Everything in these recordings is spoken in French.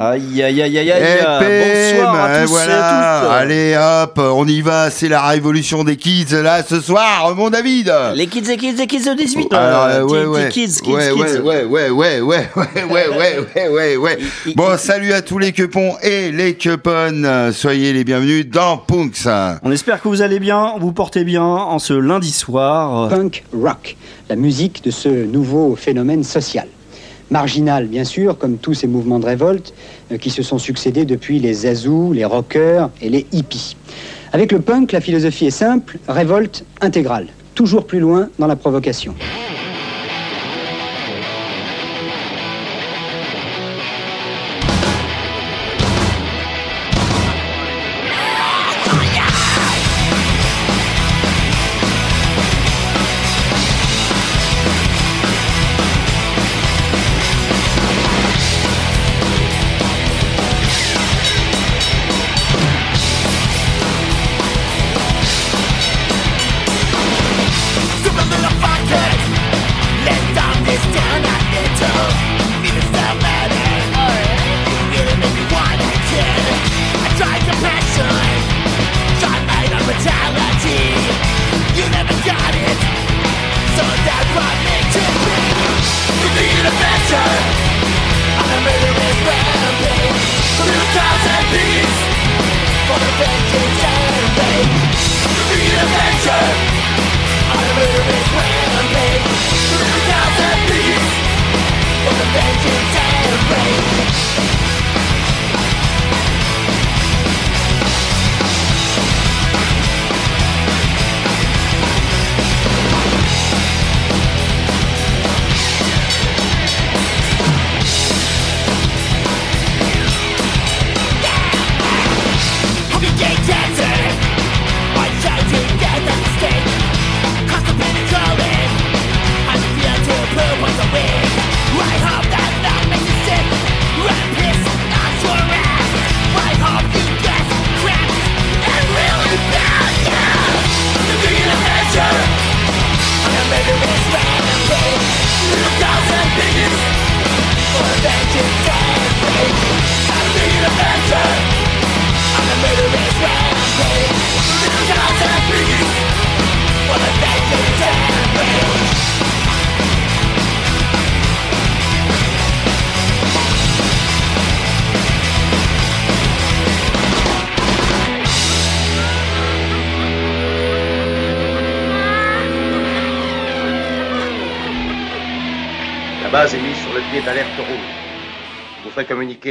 Aïe aïe aïe aïe aïe. Eh, Bonsoir à eh, tous et voilà. à toutes. Allez hop, on y va, c'est la révolution des kids là ce soir, mon David. Les kids, les kids, les kids de 18 Alors, euh, euh, ouais, ouais. Kids, kids, ouais, kids. ouais, ouais, ouais, ouais, ouais, ouais, ouais, ouais, ouais, ouais, Bon, salut à tous les cupons et les cuponnes. Soyez les bienvenus dans Punks. On espère que vous allez bien, vous portez bien en ce lundi soir. punk rock, la musique de ce nouveau phénomène social. Marginal, bien sûr, comme tous ces mouvements de révolte euh, qui se sont succédés depuis les zazous, les rockers et les hippies. Avec le punk, la philosophie est simple, révolte intégrale, toujours plus loin dans la provocation.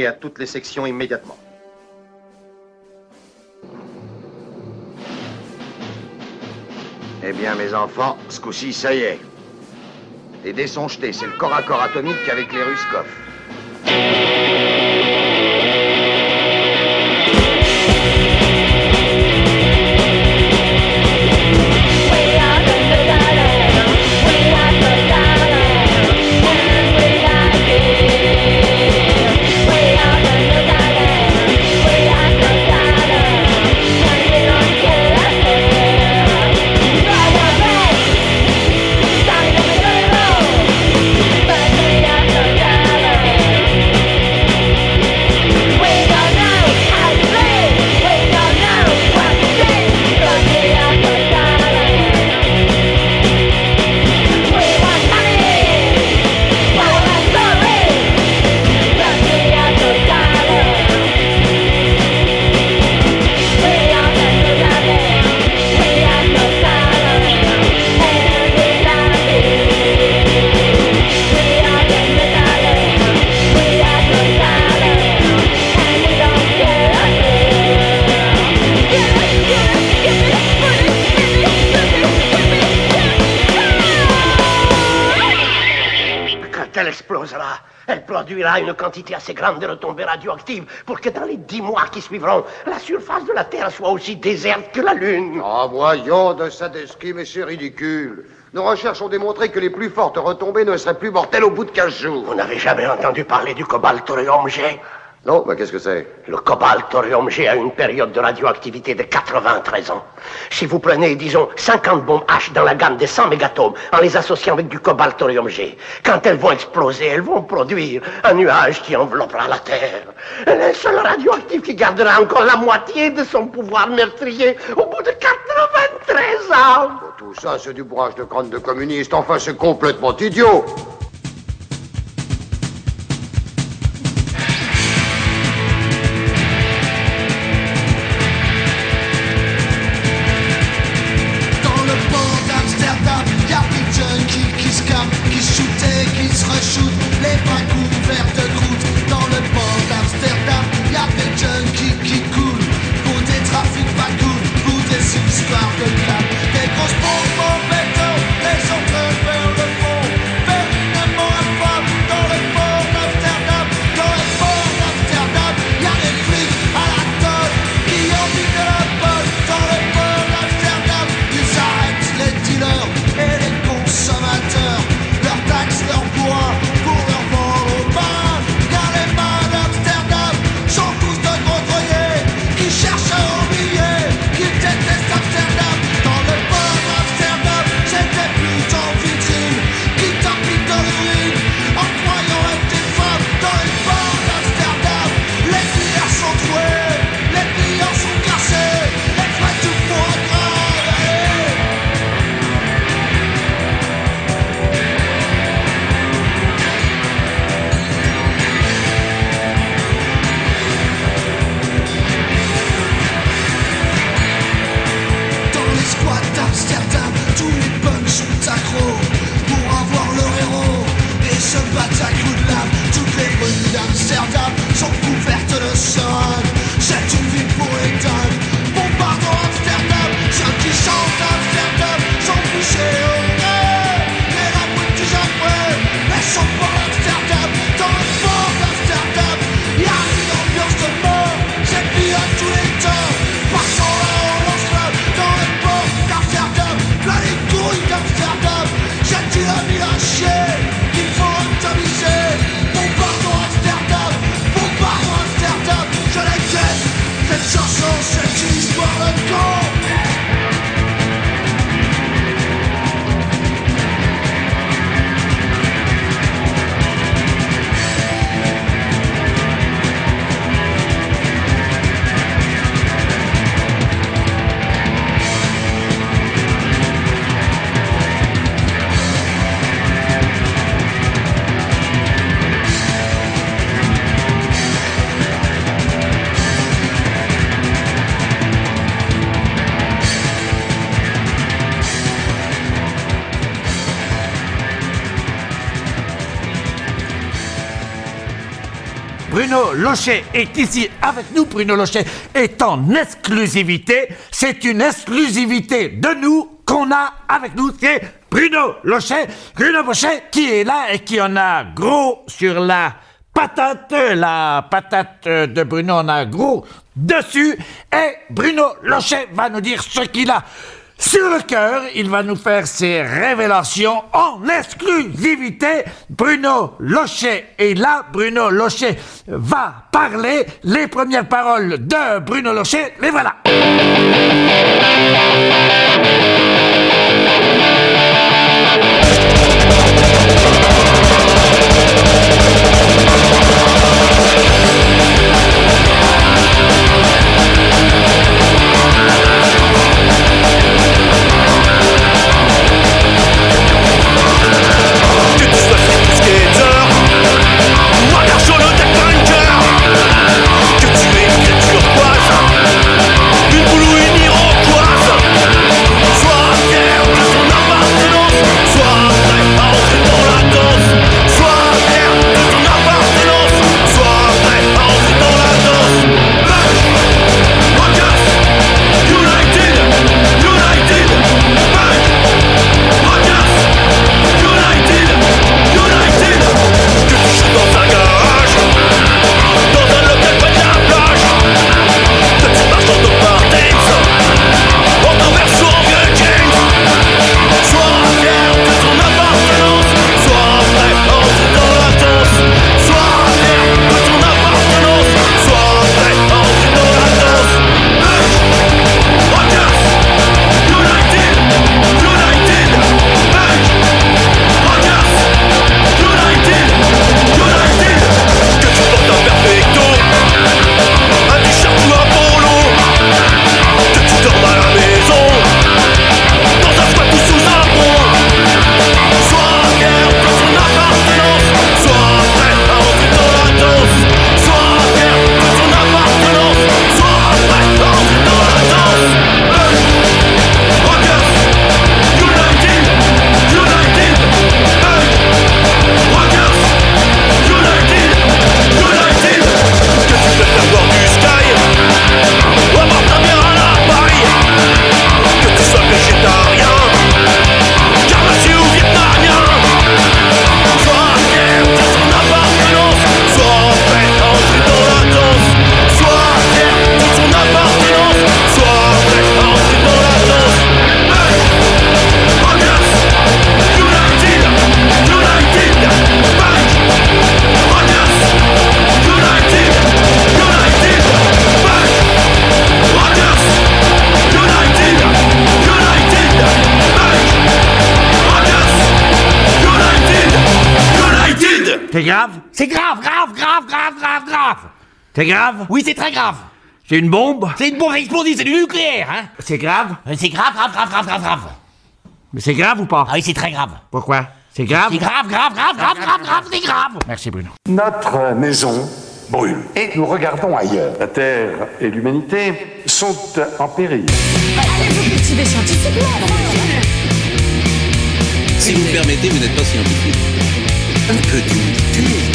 À toutes les sections immédiatement. Eh bien, mes enfants, ce coup-ci, ça y est. Les dés sont jetés, c'est le corps à corps atomique avec les Ruskov. Produira une quantité assez grande de retombées radioactives pour que dans les dix mois qui suivront, la surface de la Terre soit aussi déserte que la Lune. Oh, voyons, de Sadesky, mais c'est ridicule. Nos recherches ont démontré que les plus fortes retombées ne seraient plus mortelles au bout de 15 jours. Vous n'avez jamais entendu parler du cobalt G? Non, bah qu'est-ce que c'est? Le cobaltorium G a une période de radioactivité de 93 ans. Si vous prenez, disons, 50 bombes H dans la gamme des 100 mégatomes en les associant avec du cobaltorium G, quand elles vont exploser, elles vont produire un nuage qui enveloppera la Terre. Le seul radioactif qui gardera encore la moitié de son pouvoir meurtrier au bout de 93 ans. Tout ça, c'est du bourrage de crâne de communiste. Enfin, c'est complètement idiot. Lochet est ici avec nous. Bruno Lochet est en exclusivité. C'est une exclusivité de nous qu'on a avec nous. C'est Bruno Lochet. Bruno Lochet qui est là et qui en a gros sur la patate. La patate de Bruno en a gros dessus. Et Bruno Lochet va nous dire ce qu'il a sur le cœur. Il va nous faire ses révélations en exclusivité. Bruno Lochet est là. Bruno Lochet va parler. Les premières paroles de Bruno Lochet, les voilà. C'est grave C'est grave, grave, grave, grave, grave, grave C'est grave Oui, c'est très grave. C'est une bombe C'est une bombe explosive, c'est du nucléaire, hein C'est grave Euh, C'est grave, grave, grave, grave, grave, grave. Mais c'est grave ou pas Ah oui, c'est très grave. Pourquoi C'est grave C'est grave, grave, grave, grave, grave, grave, c'est grave. Merci Bruno. Notre maison brûle et nous regardons ailleurs. La Terre et l'humanité sont en péril. Allez vous cultiver scientifiquement Si vous me permettez, vous n'êtes pas scientifique. Un peu d'humilité.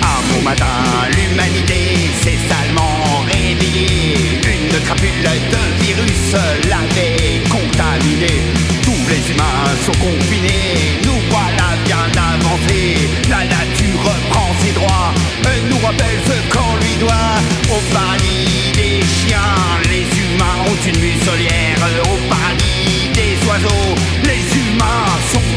Un beau matin, l'humanité s'est salement réveillée. Une crapule de virus l'avait contaminé. Tous les humains sont confinés. Nous voilà bien avancés. La nature reprend ses droits. Elle nous rappelle ce qu'on lui doit. Au paradis des chiens, les humains ont une muselière. Au paradis des oiseaux, les humains sont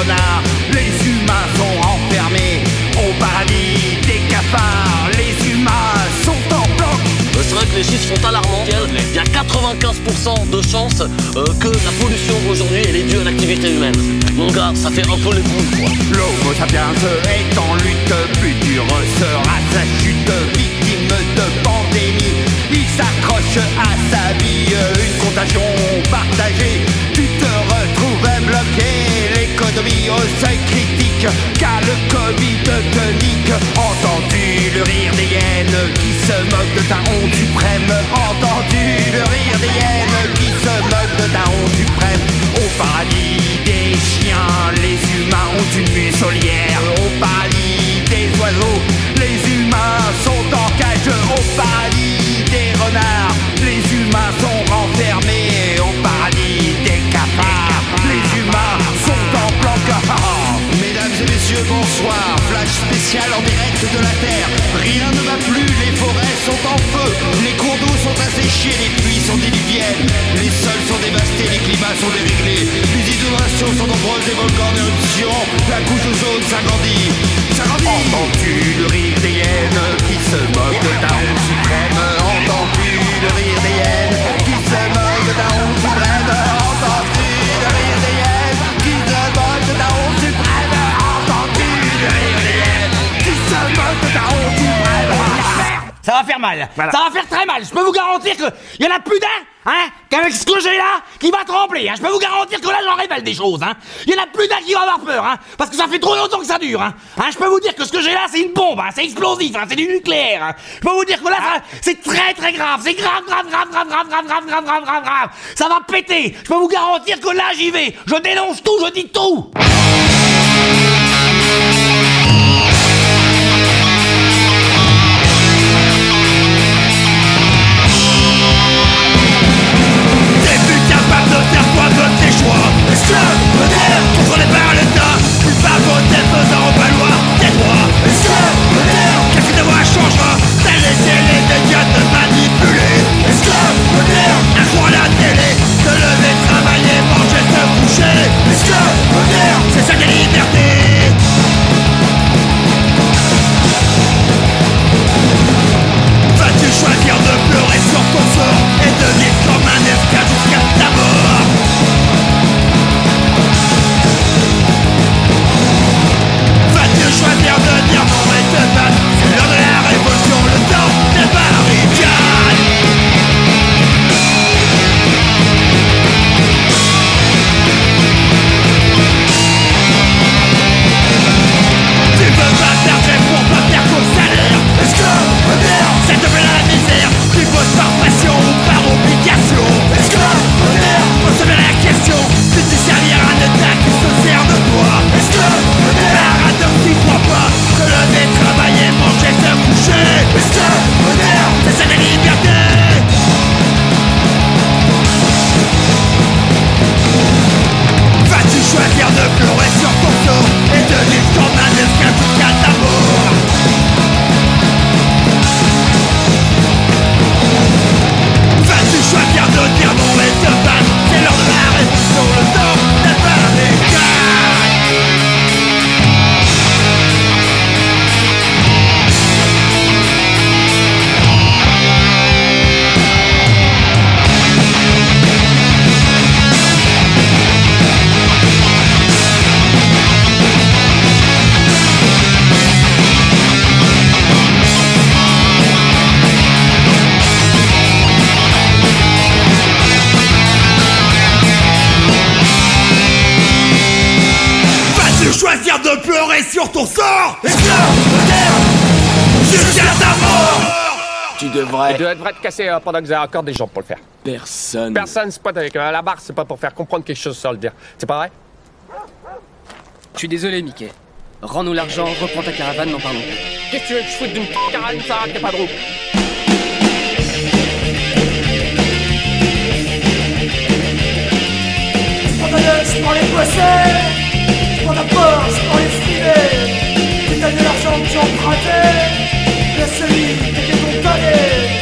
renards, les humains sont enfermés. Au paradis des cafards, les humains sont en bloc. Euh, C'est vrai que les chiffres sont alarmants. Il y a 95% de chances euh, que la pollution aujourd'hui elle est due à l'activité humaine. Mon gars, ça fait un peu les boules quoi. L'homo sapiens est en lutte, plus dur sera sa chute, victime de pandémie. Il s'accroche à sa vie, une contagion partagée. Au seuil critique, car le Covid te nique. Entendu le rire des hyènes qui se moquent de ta honte suprême? Entendu le rire des hyènes qui se moquent de ta honte suprême? Au paradis des chiens, les humains ont une muselière. Au paradis des oiseaux, sont nombreuses, les volcans en éruption. La couche ozone s'agrandit. S'agrandit. Entends-tu le rire des hyènes qui se moquent de ta honte suprême? Entends-tu le rire des hyènes qui se moquent de ta honte suprême? Entends-tu le rire des hyènes qui se moquent de ta honte suprême? Entends-tu le rire des hyènes qui se moquent de ta honte suprême? Ça va faire mal. Ça va faire très mal. Je peux vous garantir que y en a plus d'un, hein, qu'avec ce que j'ai là, qui va trembler. Hein. Je peux vous garantir que là, j'en révèle des choses. Hein. Y en a plus d'un qui va avoir peur, hein, parce que ça fait trop longtemps que ça dure. Hein. Hein, je peux vous dire que ce que j'ai là, c'est une bombe. Hein. C'est explosif. Hein. C'est du nucléaire. Hein. Je peux vous dire que là, ça- c'est très très grave. C'est grave, grave, grave, grave, grave, grave, grave, grave, grave, grave, grave. Ça va péter. Je peux vous garantir que là, j'y vais. Je dénonce tout. Je dis tout. Vas-tu choisir de pleurer sur ton sort. Casser euh, pendant que vous avez encore des gens pour le faire. Personne. Personne spot avec euh, la barre, c'est pas pour faire comprendre quelque chose sans le dire. C'est pas vrai? Je suis désolé, Mickey. Rends-nous l'argent, reprends ta caravane, n'en parlons plus. Qu'est-ce que tu veux que je foute d'une p- caravane, ça qu'il y a pas de roue pour les Porsche pour les Tu t'as de l'argent que tu empruntais qui était ton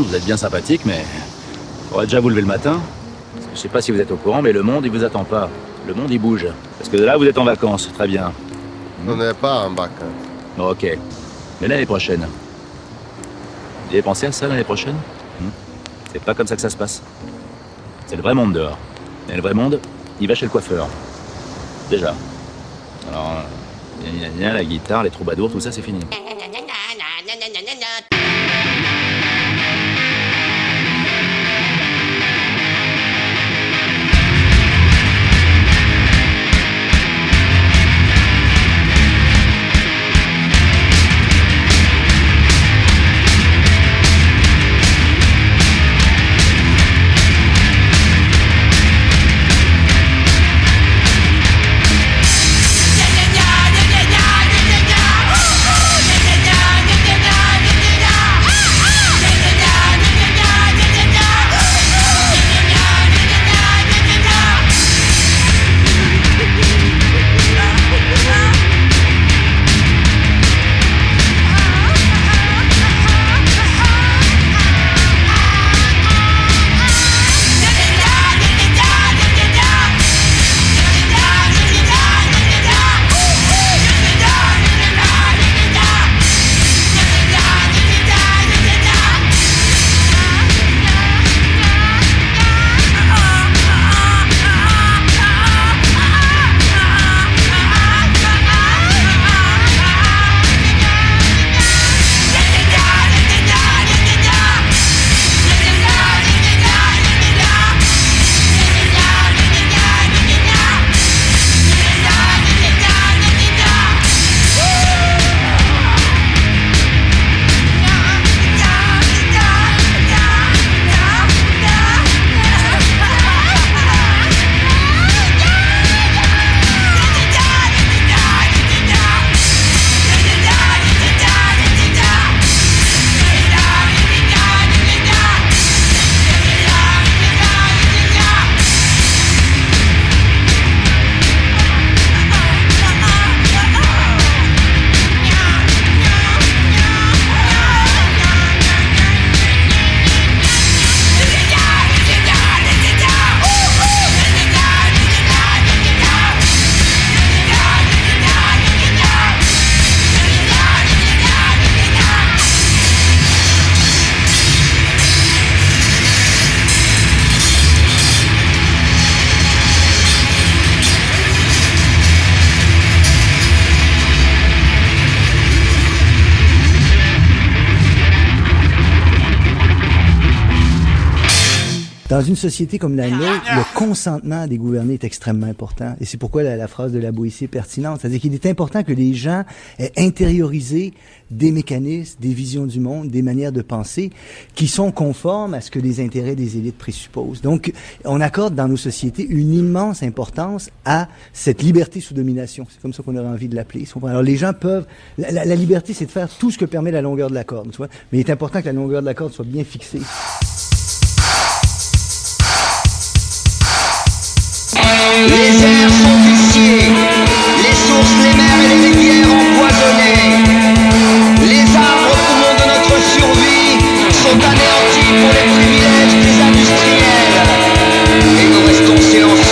monde, vous êtes bien sympathique, mais. Faudrait déjà vous lever le matin. Je sais pas si vous êtes au courant, mais le monde, il vous attend pas. Le monde, il bouge. Parce que là, vous êtes en vacances, très bien. On n'est pas en vacances. Ok. Mais l'année prochaine. Vous avez pensé à ça l'année prochaine? Hmm? C'est pas comme ça que ça se passe. C'est le vrai monde dehors. Et le vrai monde, il va chez le coiffeur. Déjà. Alors, la guitare, les troubadours, tout ça, c'est fini. Dans une société comme la nôtre, le consentement des gouvernés est extrêmement important. Et c'est pourquoi la, la phrase de la Boétie est pertinente. C'est-à-dire qu'il est important que les gens aient intériorisé des mécanismes, des visions du monde, des manières de penser qui sont conformes à ce que les intérêts des élites présupposent. Donc, on accorde dans nos sociétés une immense importance à cette liberté sous domination. C'est comme ça qu'on aurait envie de l'appeler. Alors, les gens peuvent... La, la- la liberté, c'est de faire tout ce que permet la longueur de la corde, tu vois. Mais il est important que la longueur de la corde soit bien fixée. Les airs sont viciés, les sources, les mers et les rivières empoisonnées. Les arbres, poumons de notre survie, sont anéantis pour les privilèges des industriels. Et nous restons silencieux.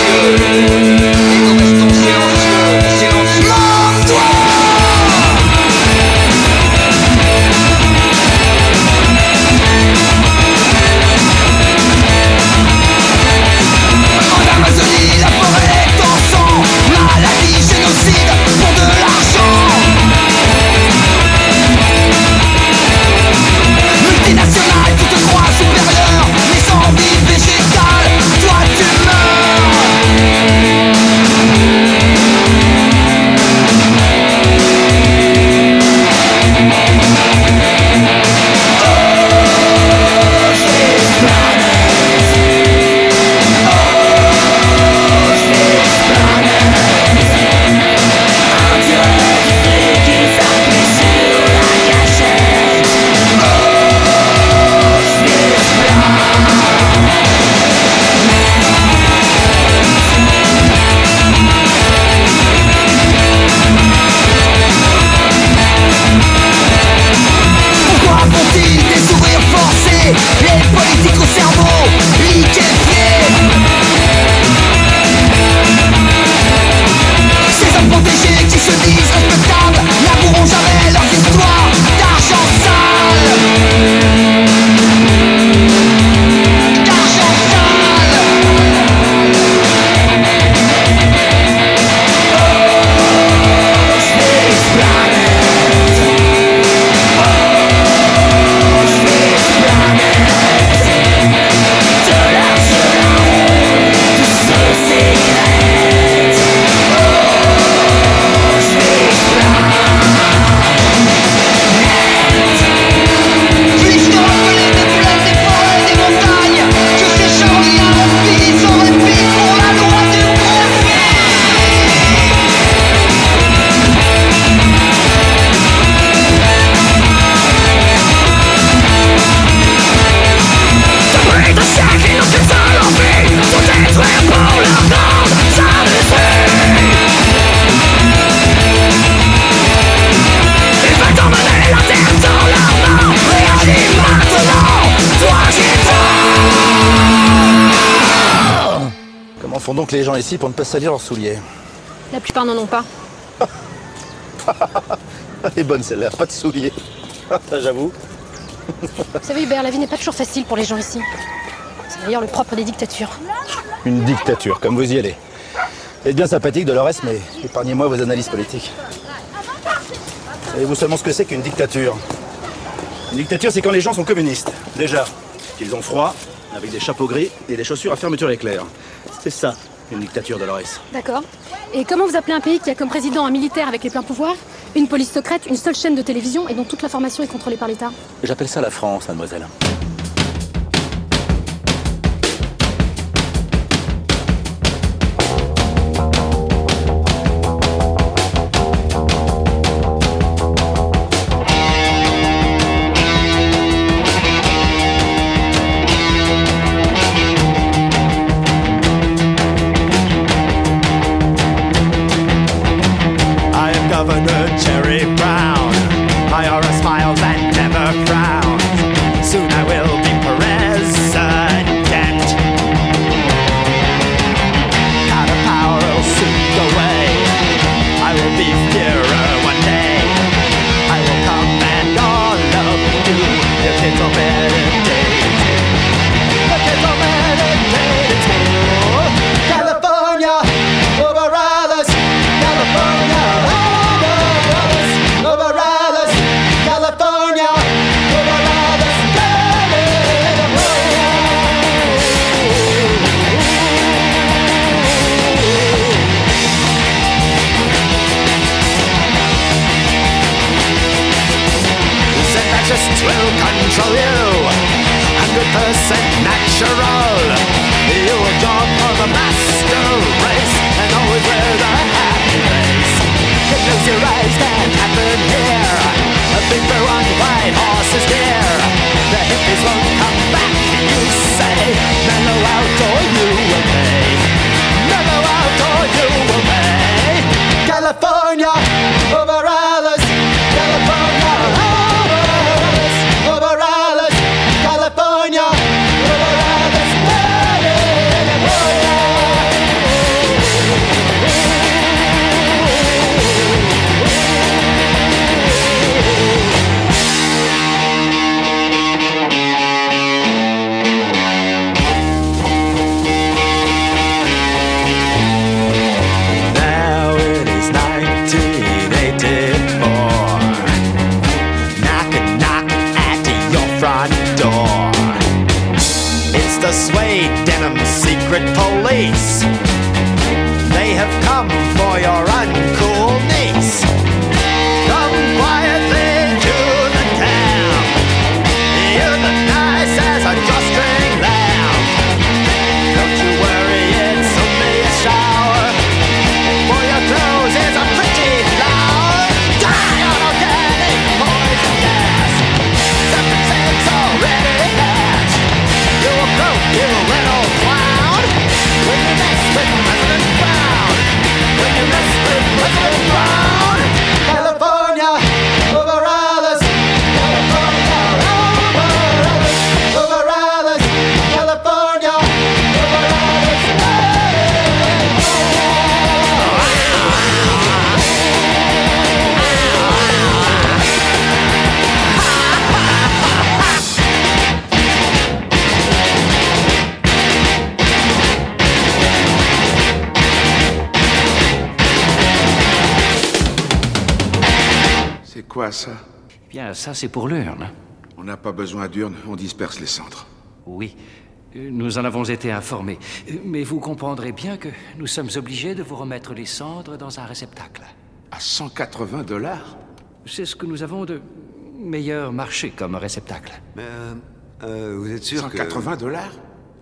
Donc les gens ici pour ne pas salir leurs souliers La plupart n'en ont pas. Elle est bonne celle-là, pas de souliers. J'avoue. Vous savez, Hubert, la vie n'est pas toujours facile pour les gens ici. C'est d'ailleurs le propre des dictatures. Une dictature, comme vous y allez. Vous êtes bien sympathique, Dolores, mais épargnez-moi vos analyses politiques. Savez-vous seulement ce que c'est qu'une dictature? Une dictature, c'est quand les gens sont communistes. Déjà, qu'ils ont froid, avec des chapeaux gris et des chaussures à fermeture éclair. C'est ça, une dictature, Dolores. D'accord. Et comment vous appelez un pays qui a comme président un militaire avec les pleins pouvoirs, une police secrète, une seule chaîne de télévision et dont toute l'information est contrôlée par l'État? J'appelle ça la France, mademoiselle. Quoi ça Bien, ça c'est pour l'urne. On n'a pas besoin d'urne, on disperse les cendres. Oui, euh, nous en avons été informés. Euh, Mais vous comprendrez bien que nous sommes obligés de vous remettre les cendres dans un réceptacle. À 180 dollars C'est ce que nous avons de meilleur marché comme réceptacle. Mais euh, vous êtes sûr 180 dollars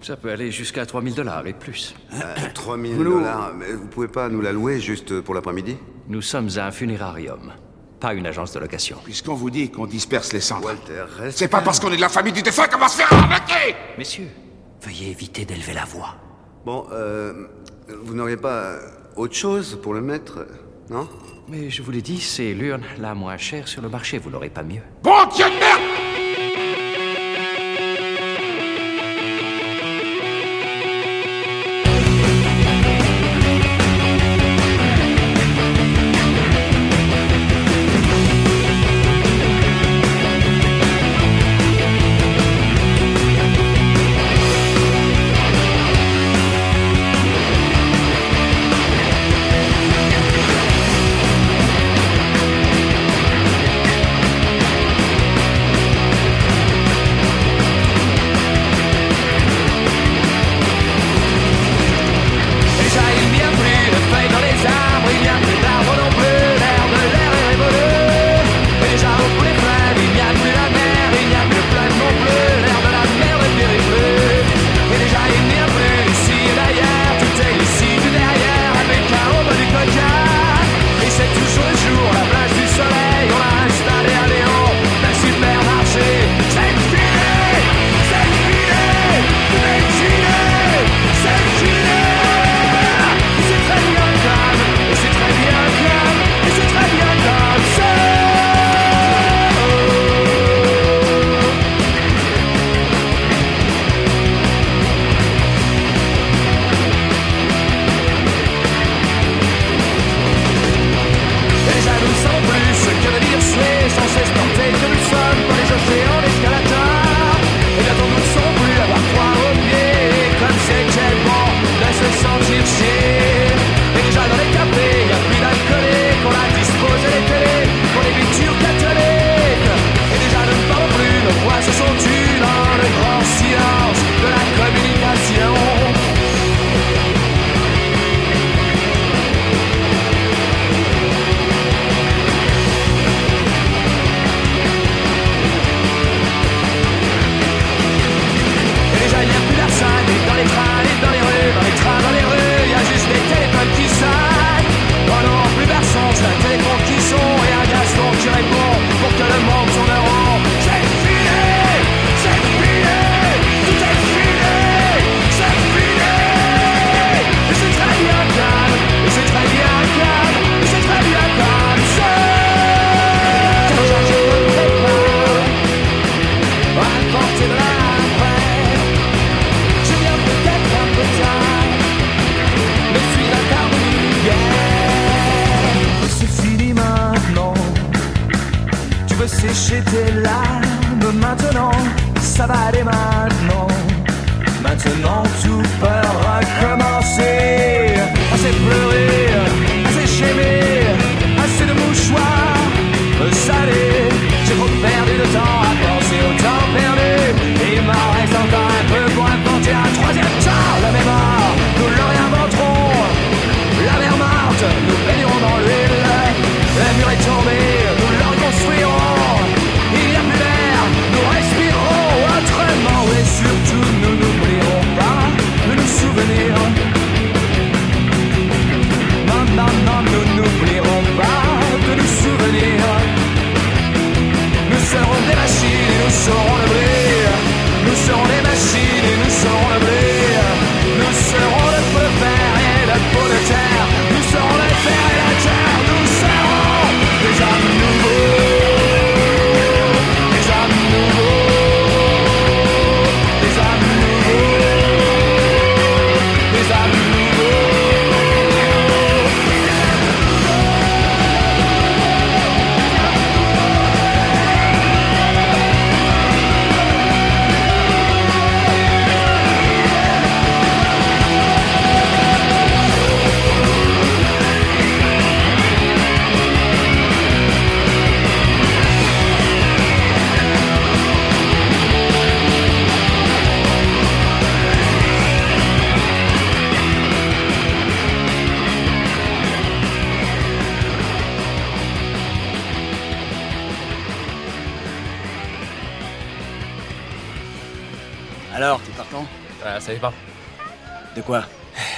Ça peut aller jusqu'à 3000 dollars et plus. que... 3000 Nous- dollars, mais vous pouvez pas nous la louer juste pour l'après-midi? Nous sommes un funérarium, pas une agence de location. Puisqu'on vous dit qu'on disperse les cendres. Walter, reste C'est pas parce qu'on est de la famille du défunt qu'on va se faire arnaquer Messieurs, veuillez éviter d'élever la voix. Bon, euh, vous n'auriez pas autre chose pour le mettre, non? Mais je vous l'ai dit, c'est l'urne la moins chère sur le marché, vous n'aurez pas mieux. Bon Dieu de merde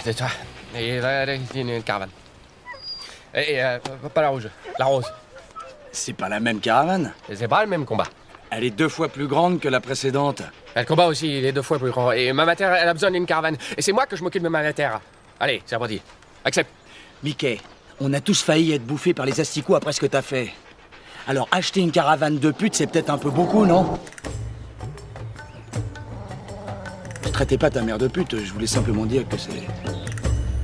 De toi. Et là, là, il a une, caravane. Et, et, euh, pas la rouge, la rose. C'est pas la même caravane. C'est pas le même combat. Elle est deux fois plus grande que la précédente. Le combat aussi, il est deux fois plus grand. Et ma mère, elle a besoin d'une caravane. Et c'est moi que je m'occupe de ma mère. Allez, c'est reparti. Accepte. Mickey, on a tous failli être bouffés par les asticots après ce que t'as fait. Alors acheter une caravane de pute, c'est peut-être un peu beaucoup, non? Je traitais pas ta mère de pute, je voulais simplement dire que c'est...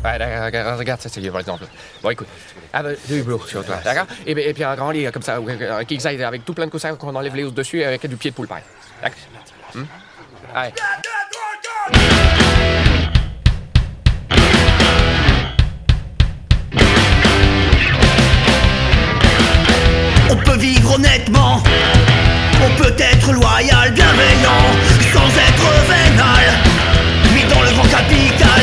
Ouais, d'accord, regarde, regarde ça, c'est par exemple. Bon, écoute, ah, bah, deux hublots sur toi, d'accord et, puis- et puis un grand lit comme ça, un king size avec tout plein de coussins qu'on enlève les os dessus avec du pied de poule pareil. D'accord? Hum? Allez. On peut vivre honnêtement, on peut être loyal, bienveillant, sans être vénal. Mais dans le grand capital,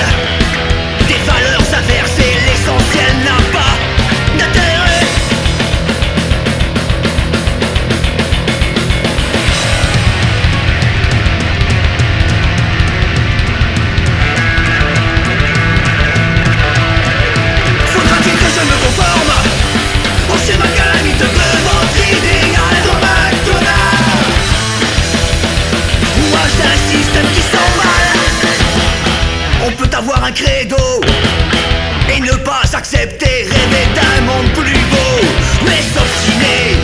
peut avoir un credo Et ne pas accepter Rêver d'un monde plus beau. Mais s'obstiner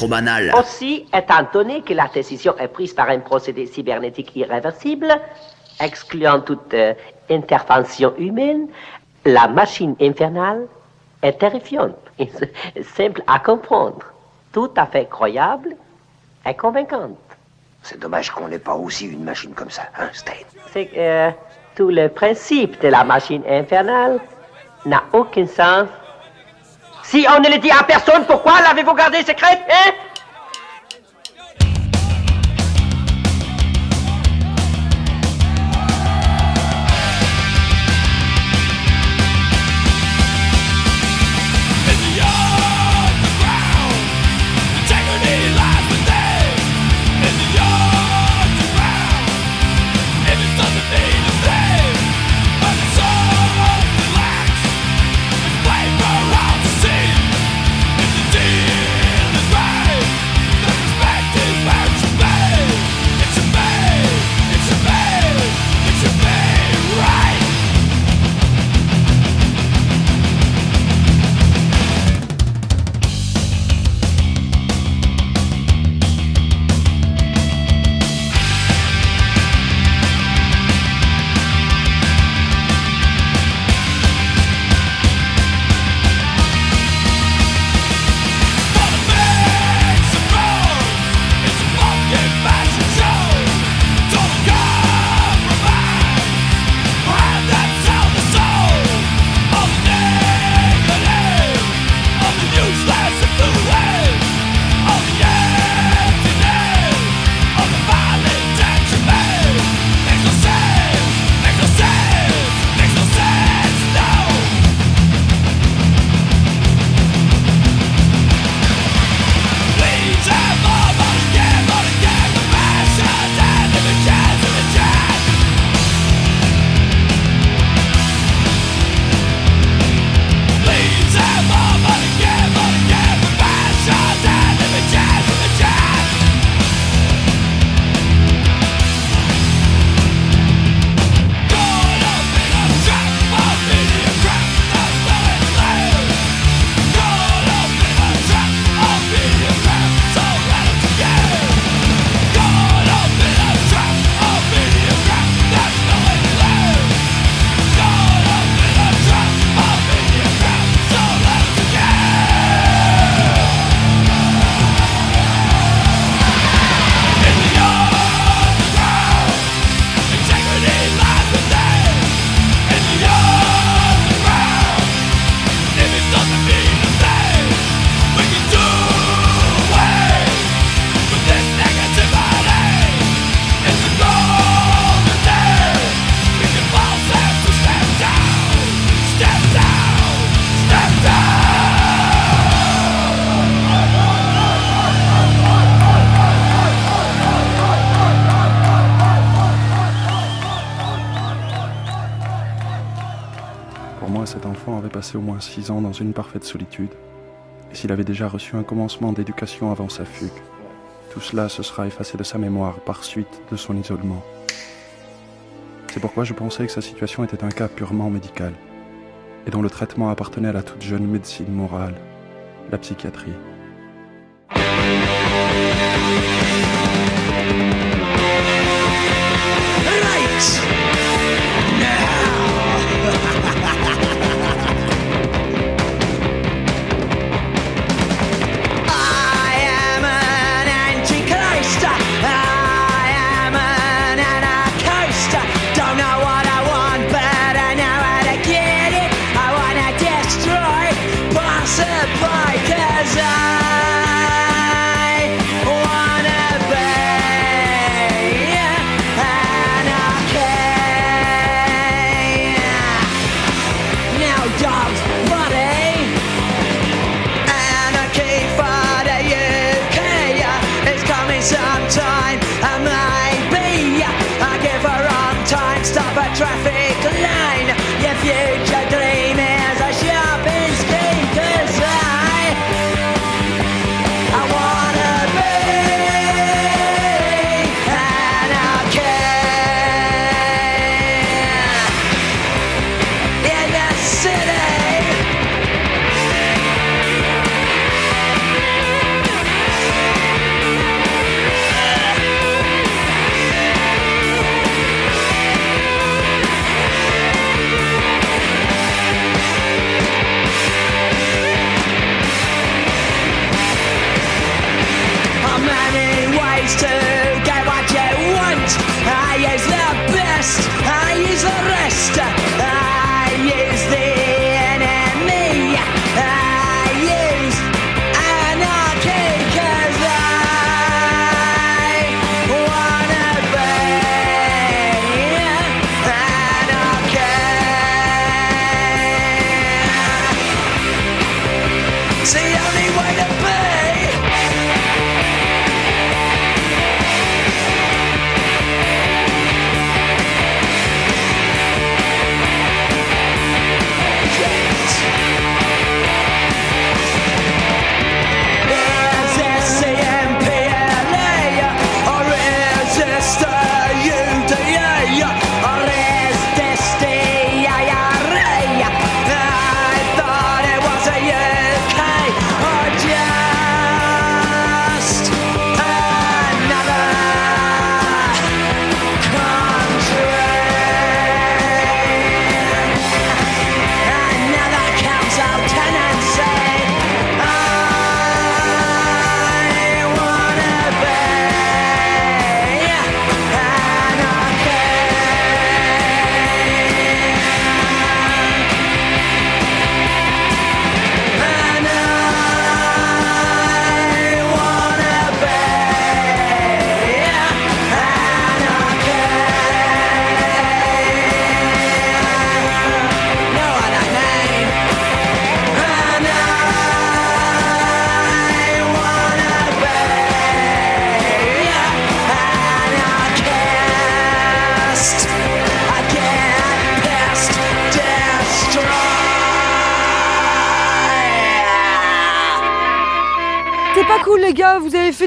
trop banal Aussi, étant donné que la décision est prise par un procédé cybernétique irréversible, excluant toute euh, intervention humaine, la machine infernale est terrifiante, simple à comprendre, tout à fait croyable et convaincante. C'est dommage qu'on n'ait pas aussi une machine comme ça, hein, State C'est que euh, tout le principe de la machine infernale n'a aucun sens. Si on ne le dit à personne, pourquoi l'avez-vous gardé secrète, hein? Au moins six ans dans une parfaite solitude. Et s'il avait déjà reçu un commencement d'éducation avant sa fugue, tout cela se sera effacé de sa mémoire par suite de son isolement. C'est pourquoi je pensais que sa situation était un cas purement médical, et dont le traitement appartenait à la toute jeune médecine morale, la psychiatrie.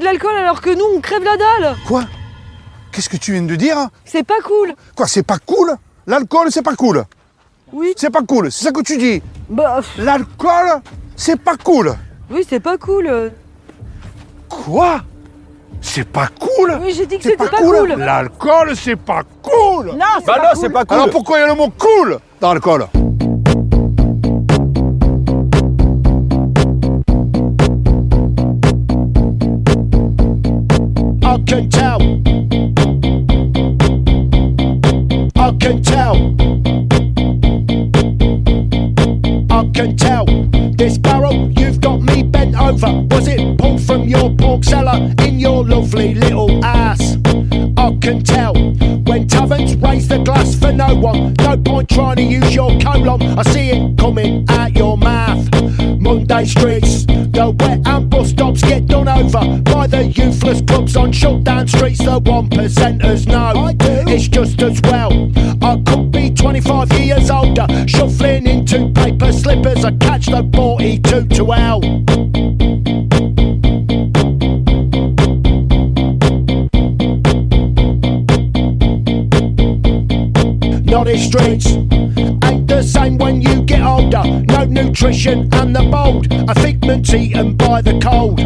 De l'alcool alors que nous, on crève la dalle. Quoi? Qu'est-ce que tu viens de dire C'est pas cool. Quoi, c'est pas cool? L'alcool, c'est pas cool? Oui. C'est pas cool, c'est ça que tu dis? Bah. L'alcool, c'est pas cool. Oui, c'est pas cool. Quoi? C'est pas cool? Oui, j'ai dit que C'est c'était pas cool. L'alcool, c'est pas cool. Non, c'est Bah pas cool. c'est pas cool. Alors pourquoi il y a le mot cool dans l'alcool? It pulled from your pork cellar in your lovely little ass? I can tell. When taverns raise the glass for no one, no point trying to use your colon. I see it coming out your mouth. Monday streets, the wet and bus stops get done over by the youthless clubs on shutdown streets. The one percenters know it's just as well. I could be 25 years older, shuffling into paper slippers. I catch the 42 to hell. Naughty streets ain't the same when you get older. No nutrition and the bold, a figment eaten by the cold.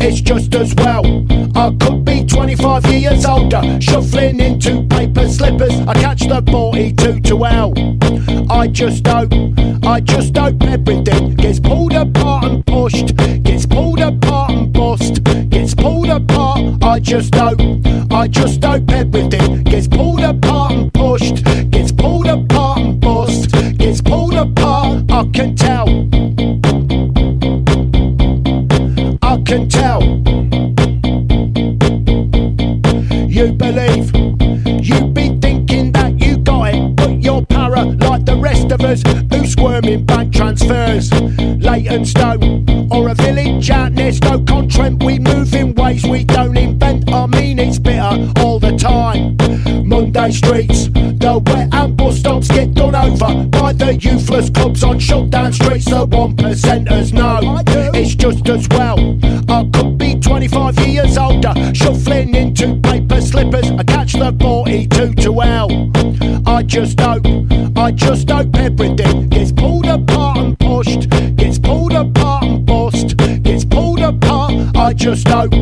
It's just as well. I could be 25 years older, shuffling into paper slippers. I catch the 42 to hell. I just hope, I just hope everything gets pulled apart and pushed, gets pulled apart and bust, gets pulled apart. I just hope, I just hope everything I can tell, I can tell. You believe, you be thinking that you got it, but you're para like the rest of us who squirm in bank transfers. Leytonstone or a village out there's no Trent. We move in ways we don't invent. I mean it's bitter all the time. Monday streets, the wet and bus stops get done over the youthless clubs on shutdown streets. The one percenters know it's just as well. I could be 25 years older, shuffling into paper slippers. I catch the 42 to hell. I just hope, I just hope everything gets pulled apart and pushed, gets pulled apart and bust, gets pulled apart. I just hope,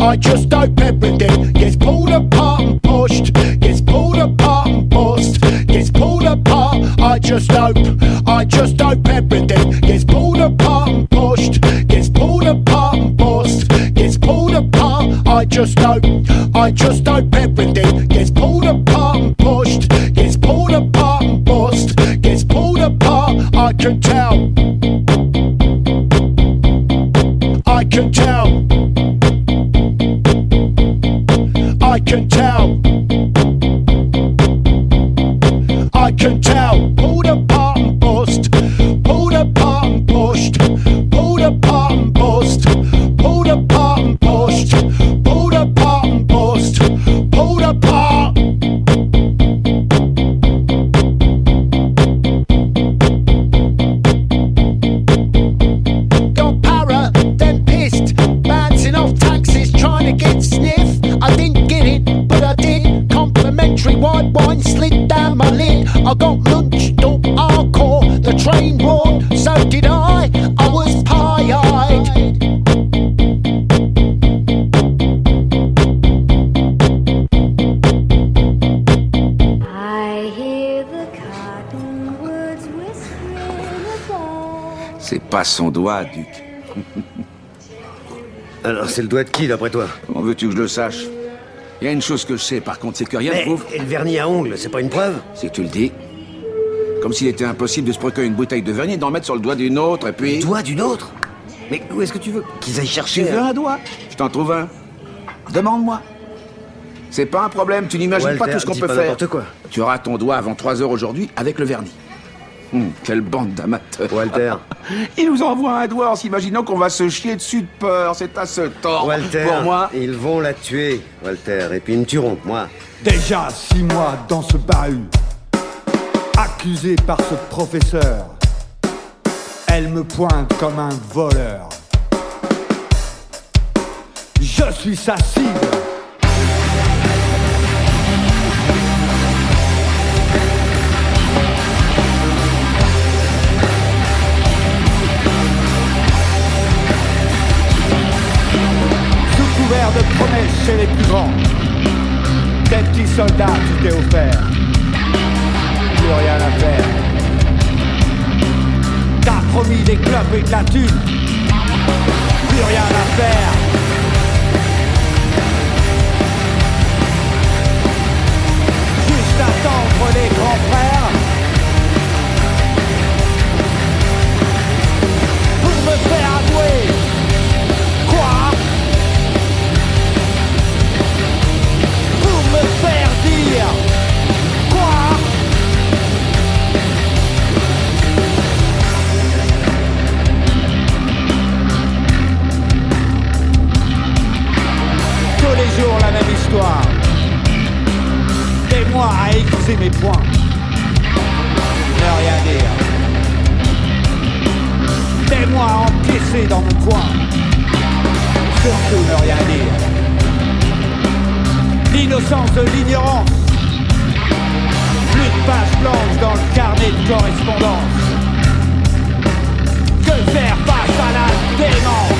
I just hope everything gets just hope, I just hope everything gets pulled apart and pushed, gets pulled apart and bust, gets pulled apart. I just hope, I just hope everything gets pulled apart and pushed, gets pulled apart and bust, gets pulled apart. I can tell. Son doigt, Duc. Alors, c'est le doigt de qui, d'après toi? Comment veux-tu que je le sache? Il y a une chose que je sais, par contre, c'est que rien ne prouve. et le vernis à ongles, c'est pas une preuve? Si tu le dis. Comme s'il était impossible de se procurer une bouteille de vernis d'en mettre sur le doigt d'une autre, et puis. Doigt d'une autre? Mais où est-ce que tu veux qu'ils aillent chercher Tu veux hein un doigt? Je t'en trouve un. Demande-moi. C'est pas un problème, tu n'imagines pas tout ce qu'on peut pas faire. n'importe quoi. Tu auras ton doigt avant 3 heures aujourd'hui avec le vernis. Hum, quelle bande d'amateurs. Walter. Ils nous envoient un doigt en s'imaginant qu'on va se chier dessus de peur. C'est à ce tort. Walter, Pour moi. ils vont la tuer, Walter, et puis ils me tueront, moi. Déjà six mois dans ce bahut, accusé par ce professeur. Elle me pointe comme un voleur. Je suis sa cible. De promesses chez les plus grands, des petits soldats tout est offert. Plus rien à faire. T'as promis des clubs et de la thune. Plus rien à faire. Juste attendre les grands frères. Histoire. Des à aiguiser mes points. Ne rien dire. Des mois à encaisser dans mon coin. Surtout ne rien dire. L'innocence de l'ignorance. Plus de pages blanches dans le carnet de correspondance. Que faire face à la démence?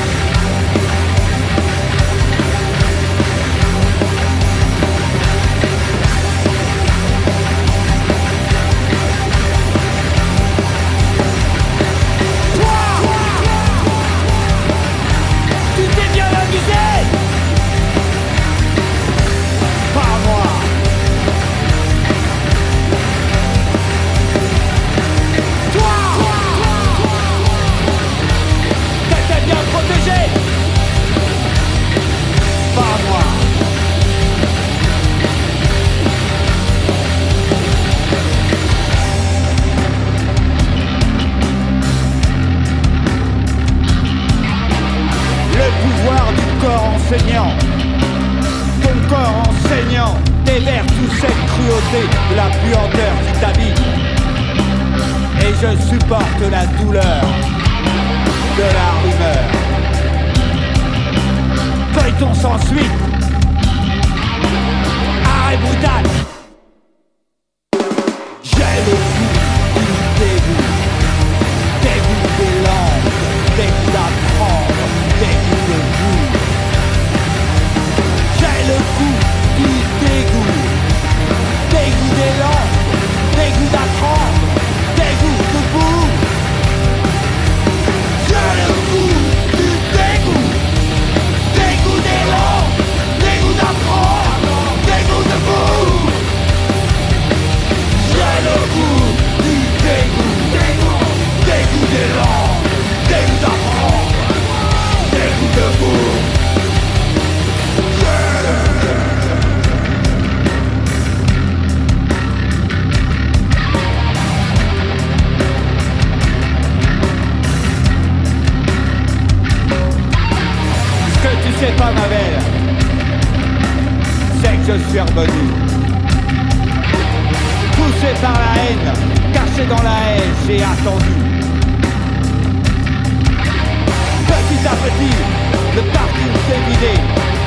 Petit à petit Le parking s'est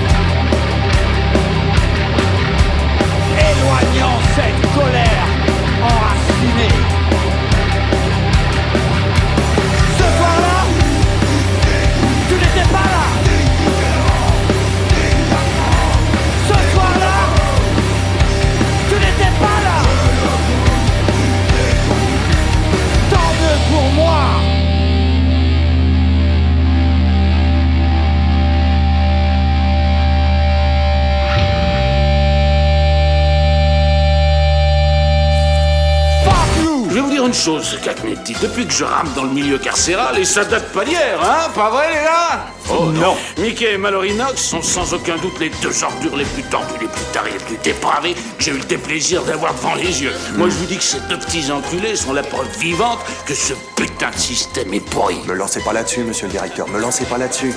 Chose, Cagnetti. Depuis que je rame dans le milieu carcéral, et ça date pas d'hier, hein Pas vrai, les gars? Oh non Mickey et Malorinox sont sans aucun doute les deux ordures les plus tordues, les plus tarées, les plus dépravées que j'ai eu le déplaisir d'avoir devant les yeux. Moi, je vous dis que ces deux petits enculés sont la preuve vivante que ce putain de système est pourri. Me lancez pas là-dessus, monsieur le directeur. Me lancez pas là-dessus.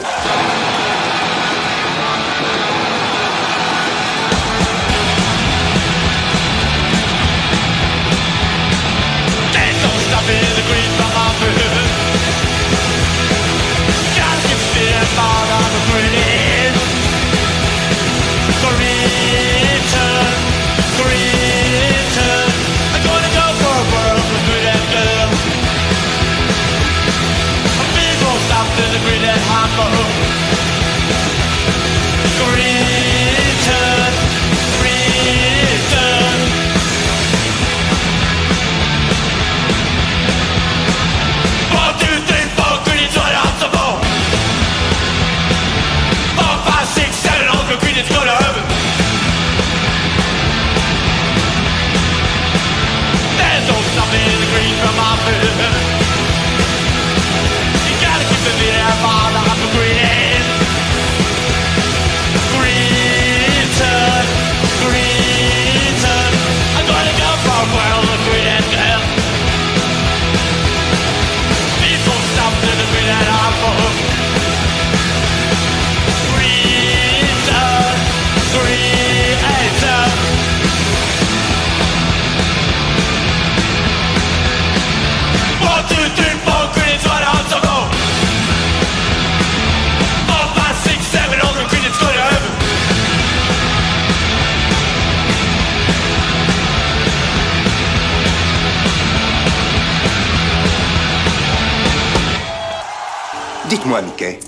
Dites-moi, Mickey,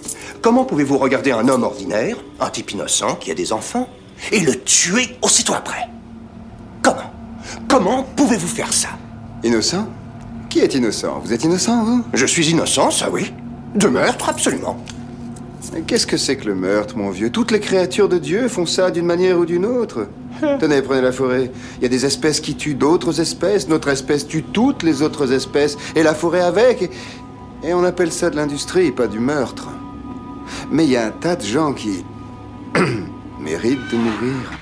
comment pouvez-vous regarder un homme ordinaire, un type innocent qui a des enfants, et le tuer aussitôt après? Comment? Comment pouvez-vous faire ça? Innocent? Qui est innocent? Vous êtes innocent, vous? Je suis innocent, ça oui. De meurtre, absolument. Qu'est-ce que c'est que le meurtre, mon vieux? Toutes les créatures de Dieu font ça d'une manière ou d'une autre. Tenez, prenez la forêt. Il y a des espèces qui tuent d'autres espèces. Notre espèce tue toutes les autres espèces. Et la forêt avec. Et, on appelle ça de l'industrie, pas du meurtre. Mais il y a un tas de gens qui méritent de mourir.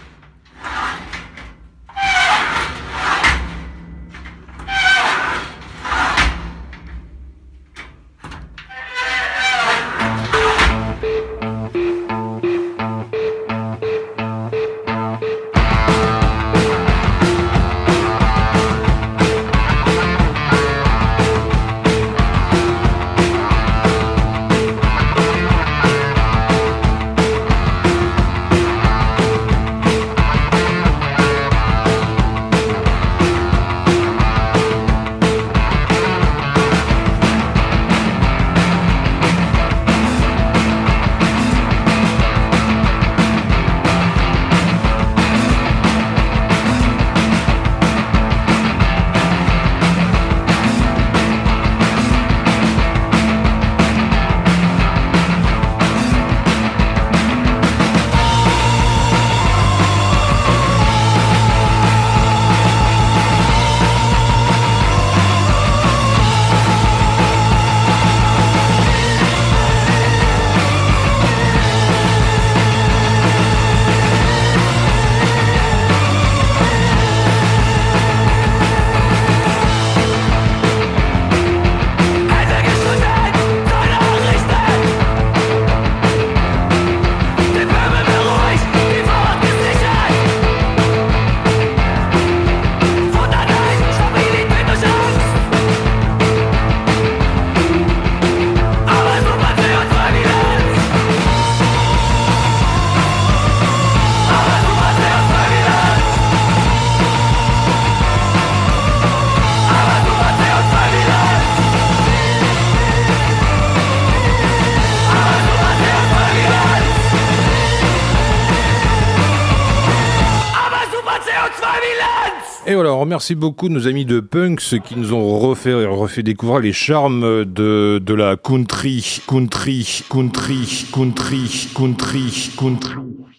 On remercie beaucoup nos amis de Punks qui nous ont refait, refait découvrir les charmes de, de la country, country, country, country, country, country.